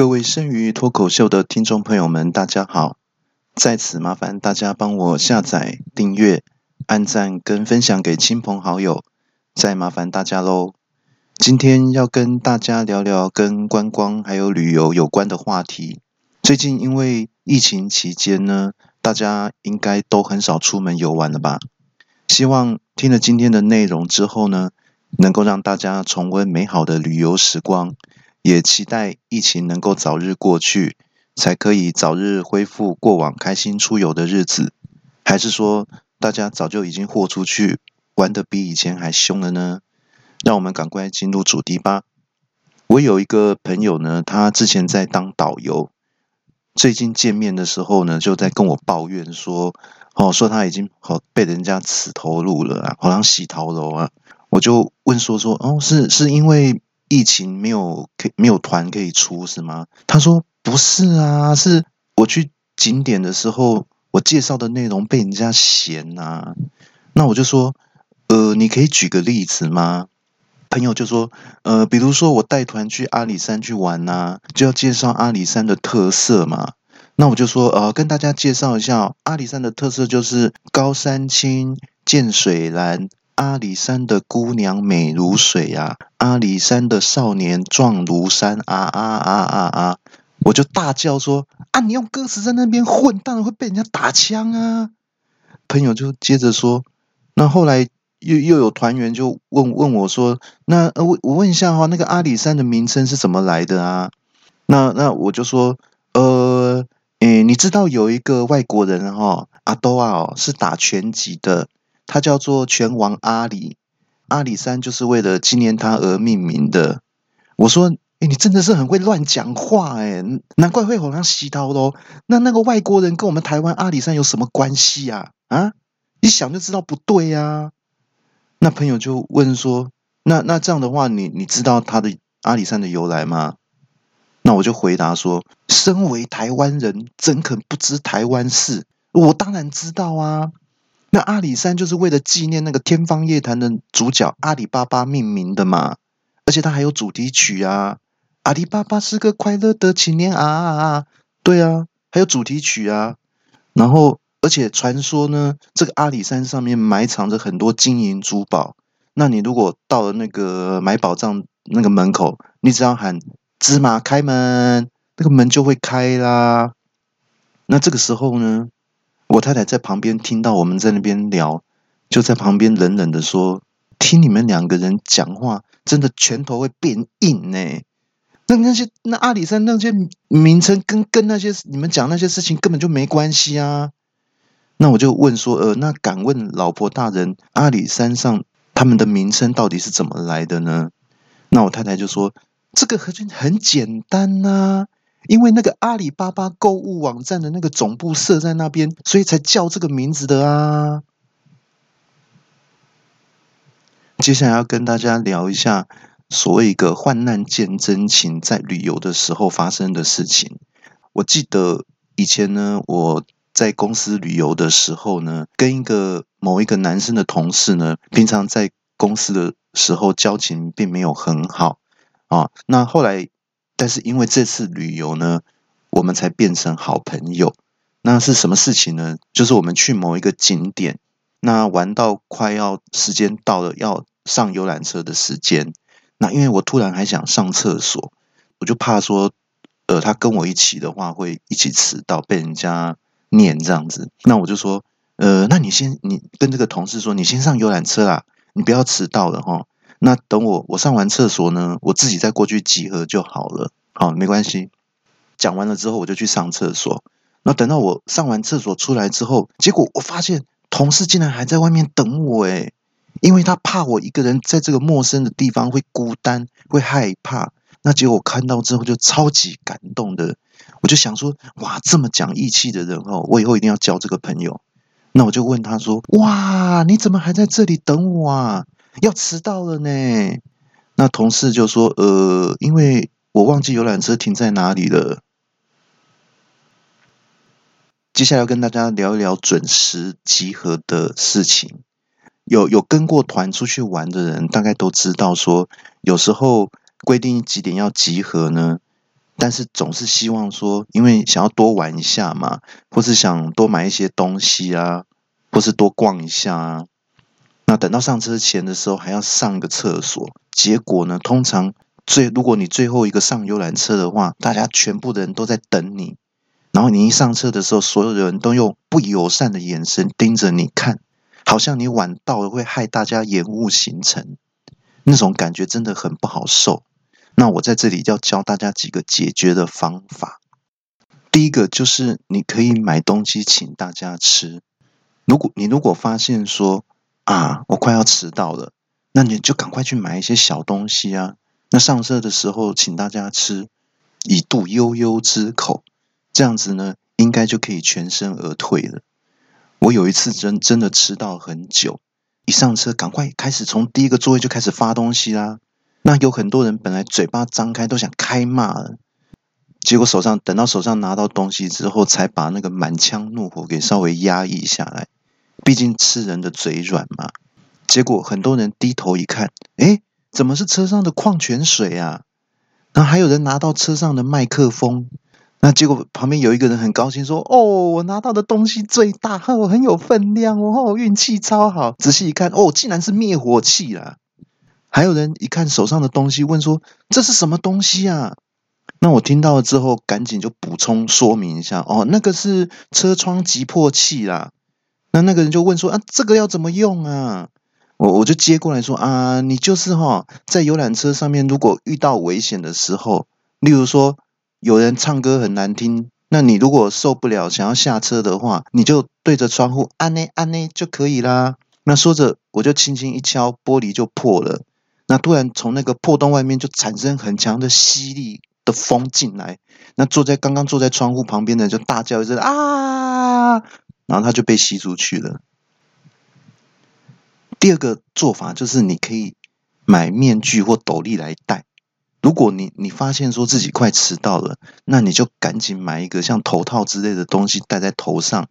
各位生于脱口秀的听众朋友们，大家好！在此麻烦大家帮我下载、订阅、按赞跟分享给亲朋好友，再麻烦大家喽。今天要跟大家聊聊跟观光还有旅游有关的话题。最近因为疫情期间呢，大家应该都很少出门游玩了吧？希望听了今天的内容之后呢，能够让大家重温美好的旅游时光。也期待疫情能够早日过去，才可以早日恢复过往开心出游的日子。还是说大家早就已经豁出去，玩的比以前还凶了呢？让我们赶快进入主题吧。我有一个朋友呢，他之前在当导游，最近见面的时候呢，就在跟我抱怨说：“哦，说他已经好被人家死头路了啊，好像洗头楼啊。”我就问说：“说哦，是是因为？”疫情没有可没有团可以出是吗？他说不是啊，是我去景点的时候，我介绍的内容被人家嫌呐。那我就说，呃，你可以举个例子吗？朋友就说，呃，比如说我带团去阿里山去玩呐，就要介绍阿里山的特色嘛。那我就说，呃，跟大家介绍一下阿里山的特色，就是高山青，见水蓝。阿里山的姑娘美如水呀，阿里山的少年壮如山啊啊啊啊啊！我就大叫说：“啊，你用歌词在那边混，当然会被人家打枪啊！”朋友就接着说：“那后来又又有团员就问问我说：‘那我我问一下哈，那个阿里山的名称是怎么来的啊？’那那我就说：‘呃，诶，你知道有一个外国人哈，阿多啊，是打拳击的。’他叫做拳王阿里，阿里山就是为了纪念他而命名的。我说：“哎，你真的是很会乱讲话哎，难怪会好像洗头喽。那那个外国人跟我们台湾阿里山有什么关系啊？啊，一想就知道不对呀。”那朋友就问说：“那那这样的话，你你知道他的阿里山的由来吗？”那我就回答说：“身为台湾人，怎可不知台湾事？我当然知道啊。”那阿里山就是为了纪念那个《天方夜谭》的主角阿里巴巴命名的嘛，而且它还有主题曲啊，《阿里巴巴是个快乐的青年》啊，对啊，还有主题曲啊。然后，而且传说呢，这个阿里山上面埋藏着很多金银珠宝。那你如果到了那个买宝藏那个门口，你只要喊“芝麻开门”，那个门就会开啦。那这个时候呢？我太太在旁边听到我们在那边聊，就在旁边冷冷的说：“听你们两个人讲话，真的拳头会变硬呢。那那些那阿里山那些名称跟跟那些你们讲那些事情根本就没关系啊。”那我就问说：“呃，那敢问老婆大人，阿里山上他们的名称到底是怎么来的呢？”那我太太就说：“这个很很简单呐。”因为那个阿里巴巴购物网站的那个总部设在那边，所以才叫这个名字的啊。接下来要跟大家聊一下所谓一个患难见真情，在旅游的时候发生的事情。我记得以前呢，我在公司旅游的时候呢，跟一个某一个男生的同事呢，平常在公司的时候交情并没有很好啊。那后来。但是因为这次旅游呢，我们才变成好朋友。那是什么事情呢？就是我们去某一个景点，那玩到快要时间到了要上游览车的时间，那因为我突然还想上厕所，我就怕说，呃，他跟我一起的话会一起迟到，被人家念这样子。那我就说，呃，那你先，你跟这个同事说，你先上游览车啦，你不要迟到了哈。那等我，我上完厕所呢，我自己再过去集合就好了。好，没关系。讲完了之后，我就去上厕所。那等到我上完厕所出来之后，结果我发现同事竟然还在外面等我诶，因为他怕我一个人在这个陌生的地方会孤单、会害怕。那结果看到之后就超级感动的，我就想说：哇，这么讲义气的人哦，我以后一定要交这个朋友。那我就问他说：哇，你怎么还在这里等我啊？要迟到了呢，那同事就说：“呃，因为我忘记游览车停在哪里了。”接下来要跟大家聊一聊准时集合的事情。有有跟过团出去玩的人，大概都知道说，有时候规定几点要集合呢？但是总是希望说，因为想要多玩一下嘛，或是想多买一些东西啊，或是多逛一下啊。那等到上车前的时候，还要上个厕所。结果呢，通常最如果你最后一个上游览车的话，大家全部的人都在等你。然后你一上车的时候，所有的人都用不友善的眼神盯着你看，好像你晚到了会害大家延误行程。那种感觉真的很不好受。那我在这里要教大家几个解决的方法。第一个就是你可以买东西请大家吃。如果你如果发现说啊，我快要迟到了，那你就赶快去买一些小东西啊。那上车的时候请大家吃，以度悠悠之口，这样子呢，应该就可以全身而退了。我有一次真真的迟到很久。一上车，赶快开始从第一个座位就开始发东西啦。那有很多人本来嘴巴张开都想开骂了，结果手上等到手上拿到东西之后，才把那个满腔怒火给稍微压抑下来。毕竟吃人的嘴软嘛。结果很多人低头一看，哎，怎么是车上的矿泉水啊？然后还有人拿到车上的麦克风。那结果旁边有一个人很高兴说：“哦，我拿到的东西最大，我很有分量哦，运气超好。”仔细一看，哦，竟然是灭火器啦！还有人一看手上的东西，问说：“这是什么东西啊？”那我听到了之后，赶紧就补充说明一下：“哦，那个是车窗急破器啦。”那那个人就问说：“啊，这个要怎么用啊？”我我就接过来说：“啊，你就是哈，在游览车上面，如果遇到危险的时候，例如说。”有人唱歌很难听，那你如果受不了，想要下车的话，你就对着窗户按呢按呢就可以啦。那说着，我就轻轻一敲，玻璃就破了。那突然从那个破洞外面就产生很强的吸力的风进来，那坐在刚刚坐在窗户旁边的就大叫一声啊，然后他就被吸出去了。第二个做法就是你可以买面具或斗笠来戴。如果你你发现说自己快迟到了，那你就赶紧买一个像头套之类的东西戴在头上，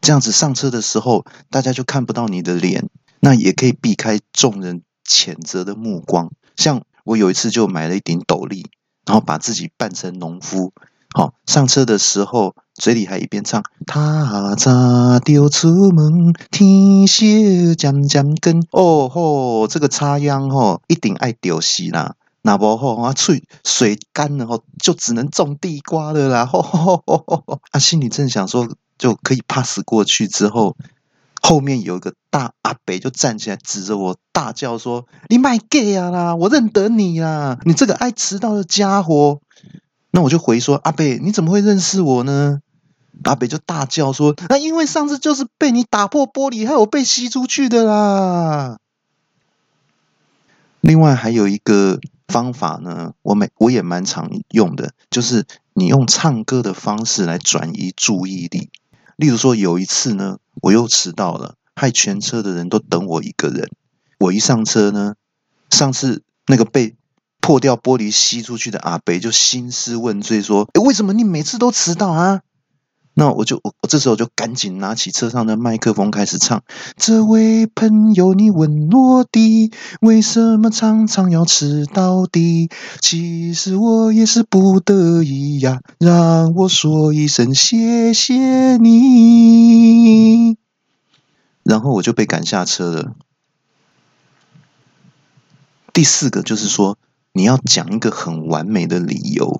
这样子上车的时候大家就看不到你的脸，那也可以避开众人谴责的目光。像我有一次就买了一顶斗笠，然后把自己扮成农夫，好上车的时候嘴里还一边唱：他早就出门，天色渐渐更。哦吼，这个插秧吼一定爱丢死啦！那不好啊，水水干了后就只能种地瓜了啦。啊，心里正想说就可以 pass 过去之后，后面有一个大阿北就站起来指着我大叫说：“你卖 gay 啊啦！我认得你啊，你这个爱迟到的家伙！”那我就回说：“阿北，你怎么会认识我呢？”阿北就大叫说：“那因为上次就是被你打破玻璃，害我被吸出去的啦。”另外还有一个。方法呢，我每我也蛮常用的，就是你用唱歌的方式来转移注意力。例如说，有一次呢，我又迟到了，害全车的人都等我一个人。我一上车呢，上次那个被破掉玻璃吸出去的阿北就兴师问罪说：“诶为什么你每次都迟到啊？”那我就我这时候就赶紧拿起车上的麦克风开始唱。这位朋友，你问我的为什么常常要迟到的？其实我也是不得已呀，让我说一声谢谢你。然后我就被赶下车了。第四个就是说，你要讲一个很完美的理由。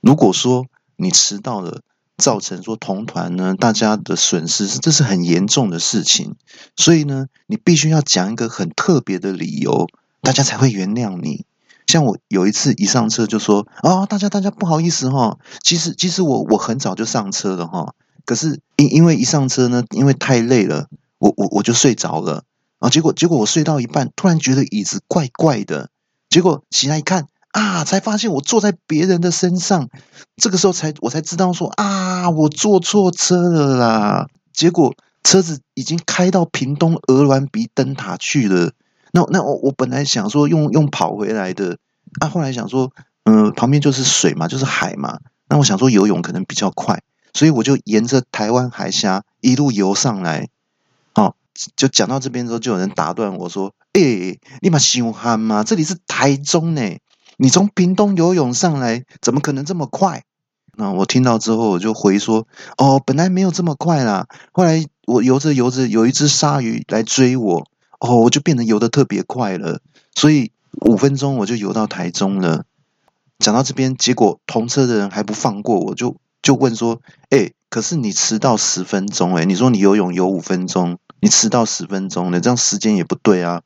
如果说你迟到了。造成说同团呢，大家的损失是这是很严重的事情，所以呢，你必须要讲一个很特别的理由，大家才会原谅你。像我有一次一上车就说啊，大家大家不好意思哈，其实其实我我很早就上车了哈，可是因因为一上车呢，因为太累了，我我我就睡着了啊，结果结果我睡到一半，突然觉得椅子怪怪的，结果起来一看。啊！才发现我坐在别人的身上，这个时候才我才知道说啊，我坐错车了啦。结果车子已经开到屏东鹅銮鼻灯塔去了。那那我我本来想说用用跑回来的，啊，后来想说，嗯，旁边就是水嘛，就是海嘛。那我想说游泳可能比较快，所以我就沿着台湾海峡一路游上来。哦，就讲到这边之后，就有人打断我说：“哎，你妈凶悍吗？这里是台中呢。”你从屏东游泳上来，怎么可能这么快？”那我听到之后，我就回说：“哦，本来没有这么快啦。后来我游着游着，有一只鲨鱼来追我，哦，我就变得游得特别快了。所以五分钟我就游到台中了。讲到这边，结果同车的人还不放过我，就就问说：‘哎，可是你迟到十分钟，哎，你说你游泳游五分钟，你迟到十分钟，你这样时间也不对啊。’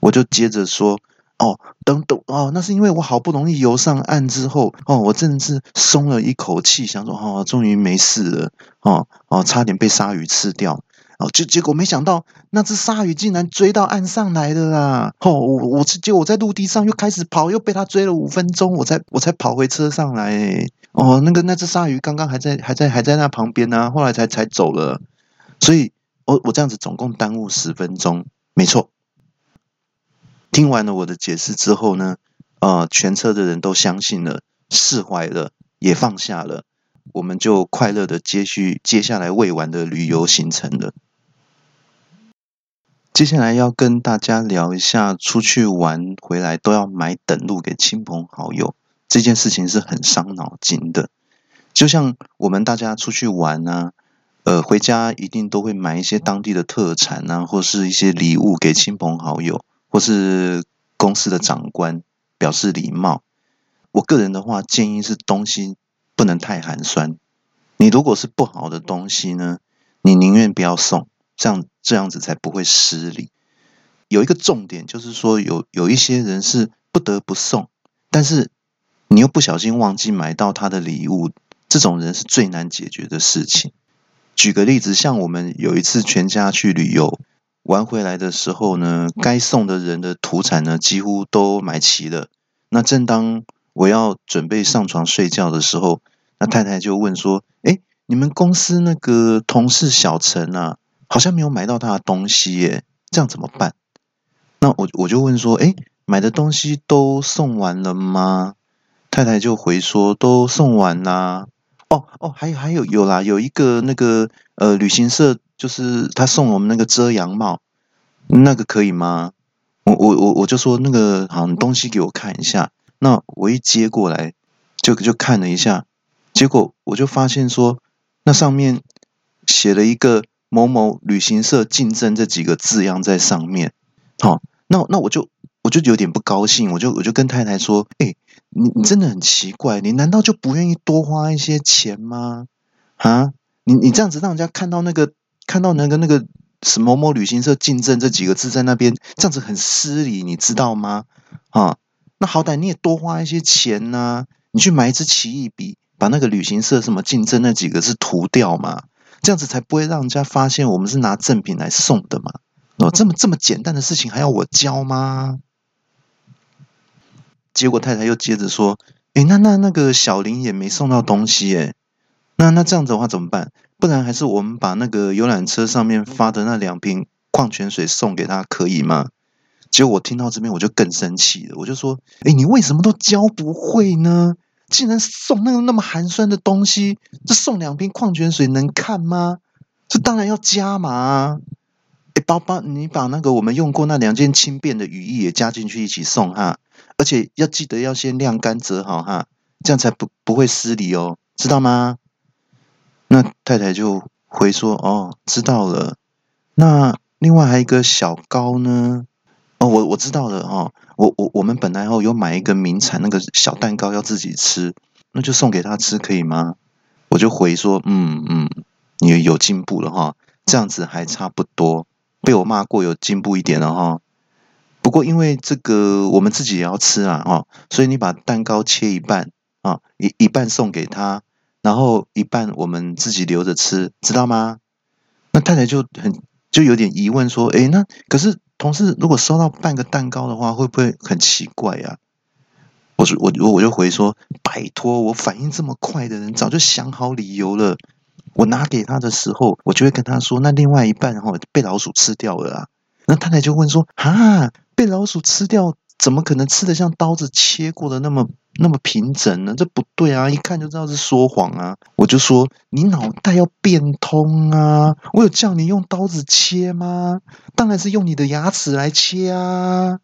我就接着说。”哦，等等哦，那是因为我好不容易游上岸之后，哦，我真的是松了一口气，想说哦，终于没事了，哦哦，差点被鲨鱼吃掉，哦，就结果没想到那只鲨鱼竟然追到岸上来了啦！哦，我我结果我在陆地上又开始跑，又被它追了五分钟，我才我才跑回车上来。哦，那个那只鲨鱼刚刚还在还在还在那旁边呢，后来才才走了，所以我我这样子总共耽误十分钟，没错。听完了我的解释之后呢，呃，全车的人都相信了，释怀了，也放下了，我们就快乐的接续接下来未完的旅游行程了。接下来要跟大家聊一下，出去玩回来都要买等路给亲朋好友这件事情是很伤脑筋的。就像我们大家出去玩啊，呃，回家一定都会买一些当地的特产啊，或是一些礼物给亲朋好友。或是公司的长官表示礼貌，我个人的话建议是东西不能太寒酸。你如果是不好的东西呢，你宁愿不要送，这样这样子才不会失礼。有一个重点就是说，有有一些人是不得不送，但是你又不小心忘记买到他的礼物，这种人是最难解决的事情。举个例子，像我们有一次全家去旅游。玩回来的时候呢，该送的人的土产呢，几乎都买齐了。那正当我要准备上床睡觉的时候，那太太就问说：“哎，你们公司那个同事小陈啊，好像没有买到他的东西耶，这样怎么办？”那我我就问说：“哎，买的东西都送完了吗？”太太就回说：“都送完啦。”哦哦，还有还有有啦，有一个那个呃旅行社。就是他送我们那个遮阳帽，那个可以吗？我我我我就说那个好，你东西给我看一下。那我一接过来，就就看了一下，结果我就发现说，那上面写了一个某某旅行社竞争这几个字样在上面。好，那那我就我就有点不高兴，我就我就跟太太说，哎，你你真的很奇怪，你难道就不愿意多花一些钱吗？啊，你你这样子让人家看到那个。看到那个那个什某某旅行社竞争这几个字在那边，这样子很失礼，你知道吗？啊，那好歹你也多花一些钱呐，你去买一支奇异笔，把那个旅行社什么竞争那几个字涂掉嘛，这样子才不会让人家发现我们是拿赠品来送的嘛。哦，这么这么简单的事情还要我教吗？结果太太又接着说：“哎，那那那个小林也没送到东西，哎，那那这样子的话怎么办？”不然还是我们把那个游览车上面发的那两瓶矿泉水送给他，可以吗？结果我听到这边我就更生气了，我就说：“哎，你为什么都教不会呢？竟然送那个那么寒酸的东西，这送两瓶矿泉水能看吗？这当然要加码。哎，包包，你把那个我们用过那两件轻便的雨衣也加进去一起送哈，而且要记得要先晾干折好哈，这样才不不会失礼哦，知道吗？”那太太就回说：“哦，知道了。那另外还有一个小糕呢？哦，我我知道了哦。我我我们本来哦有买一个名产那个小蛋糕要自己吃，那就送给他吃可以吗？”我就回说：“嗯嗯，你有进步了哈，这样子还差不多。被我骂过，有进步一点了哈。不过因为这个我们自己也要吃啊哈，所以你把蛋糕切一半啊，一一半送给他。”然后一半我们自己留着吃，知道吗？那太太就很就有点疑问说：“哎，那可是同事如果收到半个蛋糕的话，会不会很奇怪呀？”我说：“我我我就回说，拜托，我反应这么快的人早就想好理由了。我拿给他的时候，我就会跟他说，那另外一半然后被老鼠吃掉了啊。那太太就问说：啊，被老鼠吃掉？”怎么可能吃的像刀子切过的那么那么平整呢？这不对啊！一看就知道是说谎啊！我就说你脑袋要变通啊！我有叫你用刀子切吗？当然是用你的牙齿来切啊！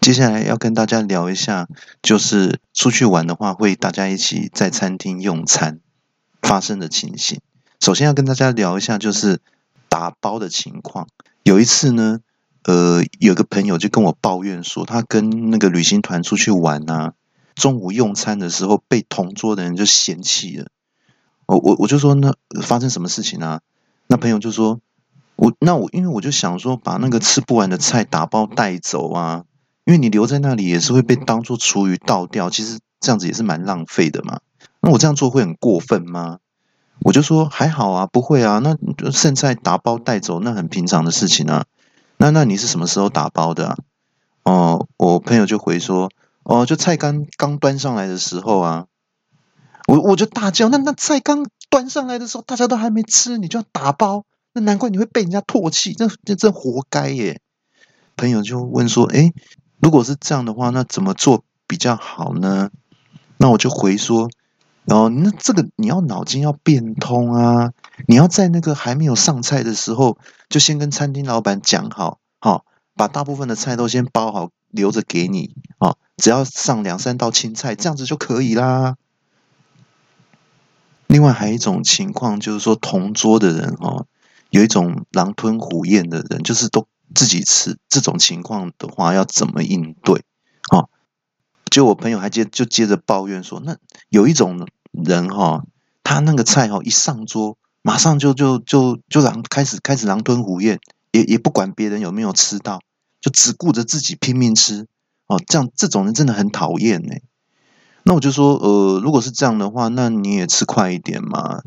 接下来要跟大家聊一下，就是出去玩的话，会大家一起在餐厅用餐发生的情形。首先要跟大家聊一下，就是打包的情况。有一次呢，呃，有个朋友就跟我抱怨说，他跟那个旅行团出去玩啊，中午用餐的时候被同桌的人就嫌弃了。我我我就说，那发生什么事情啊？那朋友就说，我那我因为我就想说，把那个吃不完的菜打包带走啊。因为你留在那里也是会被当做厨余倒掉，其实这样子也是蛮浪费的嘛。那我这样做会很过分吗？我就说还好啊，不会啊。那剩菜打包带走，那很平常的事情啊。那那你是什么时候打包的啊？哦，我朋友就回说，哦，就菜刚刚端上来的时候啊。我我就大叫，那那菜刚端上来的时候，大家都还没吃，你就要打包，那难怪你会被人家唾弃，这这真活该耶。朋友就问说，哎。如果是这样的话，那怎么做比较好呢？那我就回说，哦，那这个你要脑筋要变通啊！你要在那个还没有上菜的时候，就先跟餐厅老板讲好，好，把大部分的菜都先包好，留着给你，哦，只要上两三道青菜，这样子就可以啦。另外还有一种情况，就是说同桌的人，哦，有一种狼吞虎咽的人，就是都。自己吃这种情况的话，要怎么应对？哦，就我朋友还接就接着抱怨说，那有一种人哈，他那个菜哈一上桌，马上就就就就狼开始开始狼吞虎咽，也也不管别人有没有吃到，就只顾着自己拼命吃。哦，这样这种人真的很讨厌呢。那我就说，呃，如果是这样的话，那你也吃快一点嘛。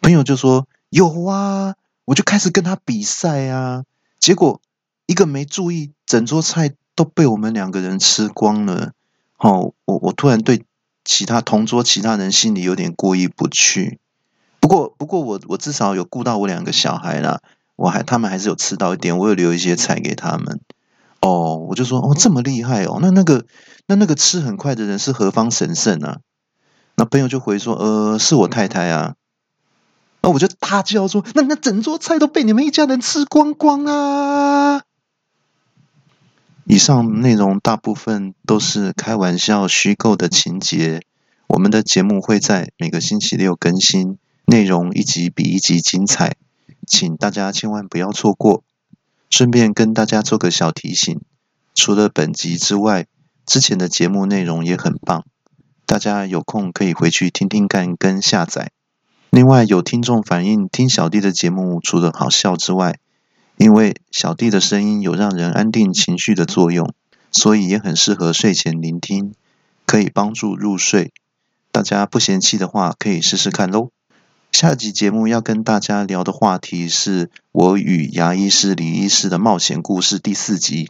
朋友就说有啊，我就开始跟他比赛啊，结果。一个没注意，整桌菜都被我们两个人吃光了。哦，我我突然对其他同桌其他人心里有点过意不去。不过不过我我至少有顾到我两个小孩啦，我还他们还是有吃到一点，我有留一些菜给他们。哦，我就说哦这么厉害哦，那那个那那个吃很快的人是何方神圣啊？那朋友就回说呃是我太太啊。那我就大叫说那那整桌菜都被你们一家人吃光光啊！以上内容大部分都是开玩笑、虚构的情节。我们的节目会在每个星期六更新，内容一集比一集精彩，请大家千万不要错过。顺便跟大家做个小提醒：除了本集之外，之前的节目内容也很棒，大家有空可以回去听听看跟下载。另外，有听众反映听小弟的节目除了好笑之外，因为小弟的声音有让人安定情绪的作用，所以也很适合睡前聆听，可以帮助入睡。大家不嫌弃的话，可以试试看喽。下集节目要跟大家聊的话题是我与牙医师李医师的冒险故事第四集，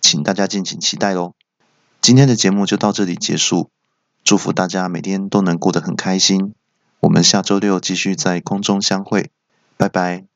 请大家敬请期待喽。今天的节目就到这里结束，祝福大家每天都能过得很开心。我们下周六继续在空中相会，拜拜。